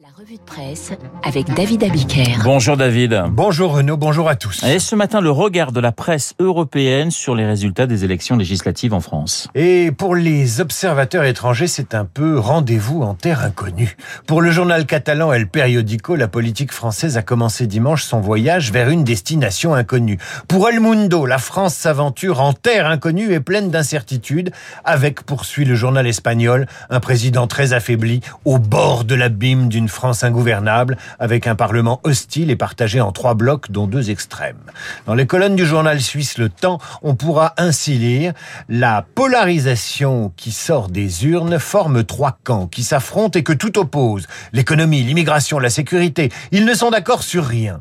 La revue de presse avec David Abiker. Bonjour David. Bonjour Renaud, bonjour à tous. Et ce matin, le regard de la presse européenne sur les résultats des élections législatives en France. Et pour les observateurs étrangers, c'est un peu rendez-vous en terre inconnue. Pour le journal catalan El Periódico, la politique française a commencé dimanche son voyage vers une destination inconnue. Pour El Mundo, la France s'aventure en terre inconnue et pleine d'incertitudes, avec, poursuit le journal espagnol, un président très affaibli, au bord de l'abîme d'une France ingouvernable, avec un Parlement hostile et partagé en trois blocs, dont deux extrêmes. Dans les colonnes du journal suisse Le Temps, on pourra ainsi lire La polarisation qui sort des urnes forme trois camps qui s'affrontent et que tout oppose. L'économie, l'immigration, la sécurité, ils ne sont d'accord sur rien.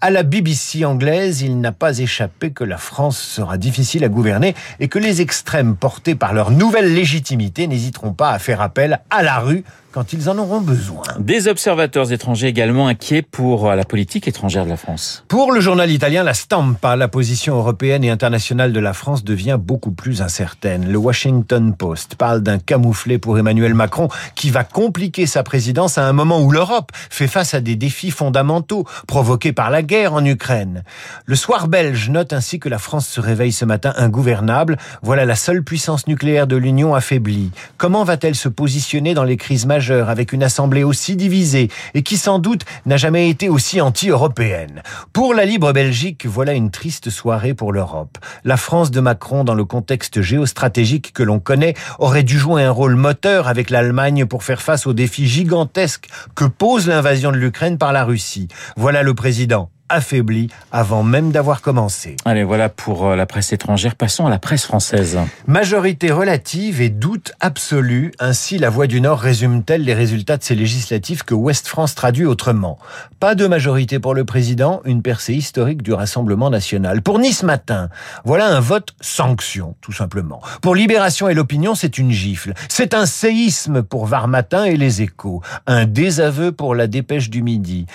À la BBC anglaise, il n'a pas échappé que la France sera difficile à gouverner et que les extrêmes portés par leur nouvelle légitimité n'hésiteront pas à faire appel à la rue quand ils en auront besoin. Des observateurs étrangers également inquiets pour la politique étrangère de la France. Pour le journal italien La Stampa, la position européenne et internationale de la France devient beaucoup plus incertaine. Le Washington Post parle d'un camouflet pour Emmanuel Macron qui va compliquer sa présidence à un moment où l'Europe fait face à des défis fondamentaux provoqués par la guerre en Ukraine. Le soir belge note ainsi que la France se réveille ce matin ingouvernable. Voilà la seule puissance nucléaire de l'Union affaiblie. Comment va-t-elle se positionner dans les crises majeures? Avec une assemblée aussi divisée et qui sans doute n'a jamais été aussi anti-européenne. Pour la libre Belgique, voilà une triste soirée pour l'Europe. La France de Macron, dans le contexte géostratégique que l'on connaît, aurait dû jouer un rôle moteur avec l'Allemagne pour faire face aux défis gigantesques que pose l'invasion de l'Ukraine par la Russie. Voilà le président affaibli avant même d'avoir commencé. Allez, voilà pour la presse étrangère. Passons à la presse française. Majorité relative et doute absolu. Ainsi, la Voix du Nord résume-t-elle les résultats de ces législatives que Ouest France traduit autrement? Pas de majorité pour le président, une percée historique du Rassemblement national. Pour Nice Matin, voilà un vote sanction, tout simplement. Pour Libération et l'opinion, c'est une gifle. C'est un séisme pour Var Matin et les échos. Un désaveu pour la dépêche du midi.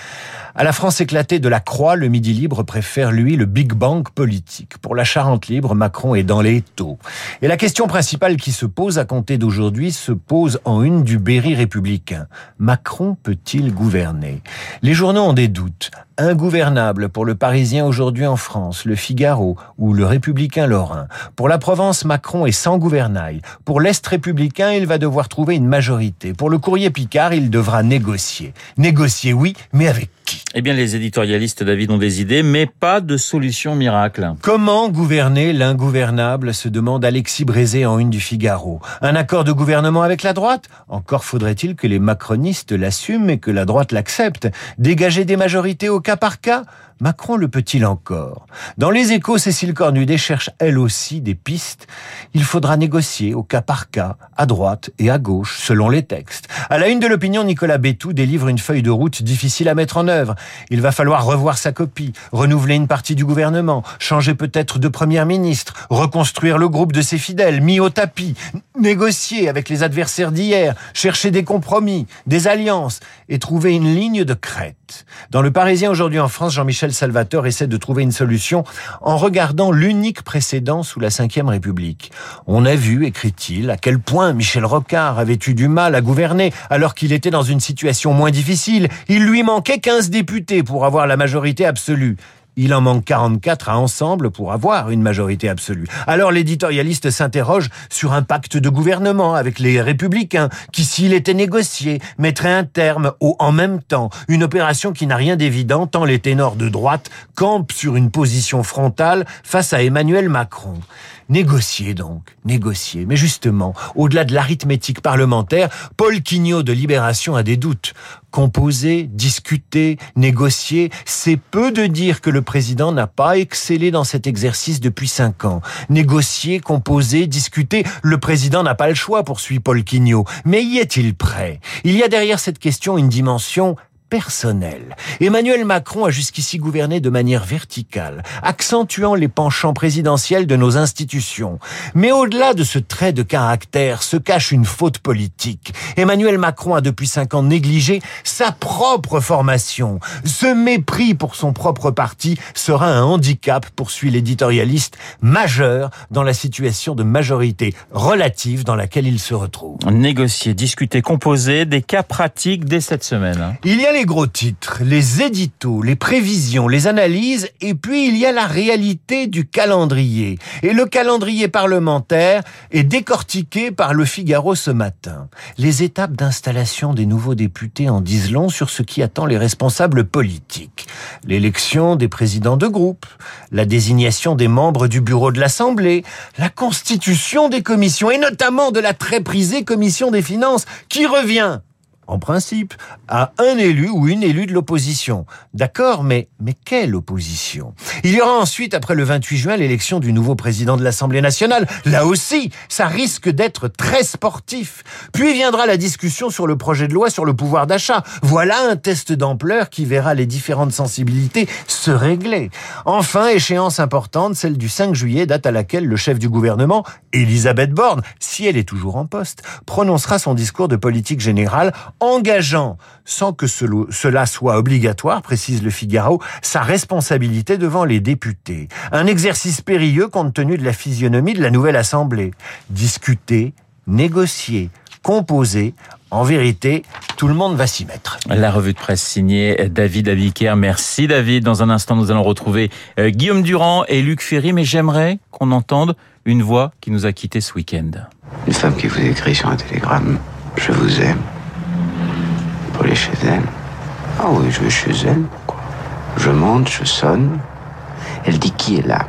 À la France éclatée de la Croix, le Midi Libre préfère, lui, le Big Bang politique. Pour la Charente Libre, Macron est dans les taux. Et la question principale qui se pose à compter d'aujourd'hui se pose en une du Berry républicain. Macron peut-il gouverner? Les journaux ont des doutes. Ingouvernable pour le Parisien aujourd'hui en France, le Figaro ou le Républicain Lorrain. Pour la Provence, Macron est sans gouvernail. Pour l'Est républicain, il va devoir trouver une majorité. Pour le Courrier Picard, il devra négocier. Négocier, oui, mais avec qui? Eh bien, les éditorialistes, David, ont des idées, mais pas de solution miracle. Comment gouverner l'ingouvernable? se demande Alexis Brézé en une du Figaro. Un accord de gouvernement avec la droite? Encore faudrait-il que les macronistes l'assument et que la droite l'accepte. Dégager des majorités au cas par cas Macron le peut-il encore? Dans les échos, Cécile Cornudet cherche elle aussi des pistes. Il faudra négocier au cas par cas, à droite et à gauche, selon les textes. À la une de l'opinion, Nicolas Bétou délivre une feuille de route difficile à mettre en œuvre. Il va falloir revoir sa copie, renouveler une partie du gouvernement, changer peut-être de premier ministre, reconstruire le groupe de ses fidèles, mis au tapis, négocier avec les adversaires d'hier, chercher des compromis, des alliances et trouver une ligne de crête. Dans le Parisien aujourd'hui en France, Jean-Michel Salvatore essaie de trouver une solution en regardant l'unique précédent sous la Ve République. On a vu, écrit-il, à quel point Michel Rocard avait eu du mal à gouverner alors qu'il était dans une situation moins difficile. Il lui manquait 15 députés pour avoir la majorité absolue. Il en manque 44 à ensemble pour avoir une majorité absolue. Alors l'éditorialiste s'interroge sur un pacte de gouvernement avec les républicains qui, s'il était négocié, mettrait un terme au en même temps, une opération qui n'a rien d'évident tant les ténors de droite campent sur une position frontale face à Emmanuel Macron. Négocier donc, négocier. Mais justement, au-delà de l'arithmétique parlementaire, Paul Quignot de Libération a des doutes. Composer, discuter, négocier, c'est peu de dire que le président n'a pas excellé dans cet exercice depuis cinq ans. Négocier, composer, discuter, le président n'a pas le choix, poursuit Paul Quignot. Mais y est-il prêt? Il y a derrière cette question une dimension personnel. Emmanuel Macron a jusqu'ici gouverné de manière verticale, accentuant les penchants présidentiels de nos institutions. Mais au-delà de ce trait de caractère se cache une faute politique. Emmanuel Macron a depuis cinq ans négligé sa propre formation. Ce mépris pour son propre parti sera un handicap, poursuit l'éditorialiste, majeur dans la situation de majorité relative dans laquelle il se retrouve. Négocier, discuter, composer, des cas pratiques dès cette semaine. Il y a les gros titres, les éditos, les prévisions, les analyses, et puis il y a la réalité du calendrier. Et le calendrier parlementaire est décortiqué par le Figaro ce matin. Les étapes d'installation des nouveaux députés en disent long sur ce qui attend les responsables politiques. L'élection des présidents de groupe, la désignation des membres du bureau de l'Assemblée, la constitution des commissions, et notamment de la très prisée commission des finances, qui revient en principe, à un élu ou une élue de l'opposition. D'accord, mais, mais quelle opposition? Il y aura ensuite, après le 28 juin, l'élection du nouveau président de l'Assemblée nationale. Là aussi, ça risque d'être très sportif. Puis viendra la discussion sur le projet de loi sur le pouvoir d'achat. Voilà un test d'ampleur qui verra les différentes sensibilités se régler. Enfin, échéance importante, celle du 5 juillet, date à laquelle le chef du gouvernement, Elisabeth Borne, si elle est toujours en poste, prononcera son discours de politique générale engageant, sans que cela soit obligatoire, précise le Figaro, sa responsabilité devant les députés. Un exercice périlleux compte tenu de la physionomie de la nouvelle Assemblée. Discuter, négocier, composer, en vérité, tout le monde va s'y mettre. La revue de presse signée David Abiker. Merci David. Dans un instant, nous allons retrouver euh, Guillaume Durand et Luc Ferry, mais j'aimerais qu'on entende une voix qui nous a quittés ce week-end. Une femme qui vous écrit sur un télégramme Je vous aime. Aller chez elle. Ah oui, je vais chez elle. Pourquoi Je monte, je sonne. Elle dit qui est là?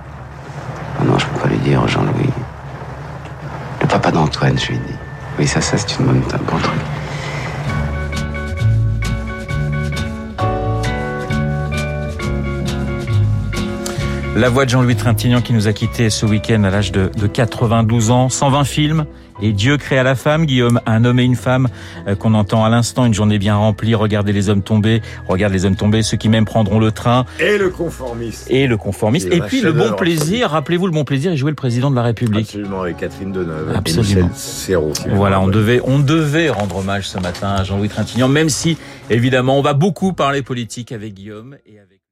Ah non, je peux pas lui dire, Jean-Louis. Le papa d'Antoine, je lui dis. Oui, ça, ça, c'est une bonne, un bon truc. La voix de Jean-Louis Trintignant qui nous a quittés ce week-end à l'âge de, de 92 ans, 120 films. Et Dieu créa la femme, Guillaume, un homme et une femme euh, qu'on entend à l'instant, une journée bien remplie. Regardez les hommes tomber, regarde les hommes tomber, ceux qui même prendront le train Et le conformisme. et le conformisme. C'est Et puis le bon plaisir, rappelez-vous le bon plaisir, et jouer le président de la République. Absolument, avec Catherine Deneuve. Absolument. Et Voilà, on devait, on devait rendre hommage ce matin à Jean-Louis Trintignant, même si, évidemment, on va beaucoup parler politique avec Guillaume et avec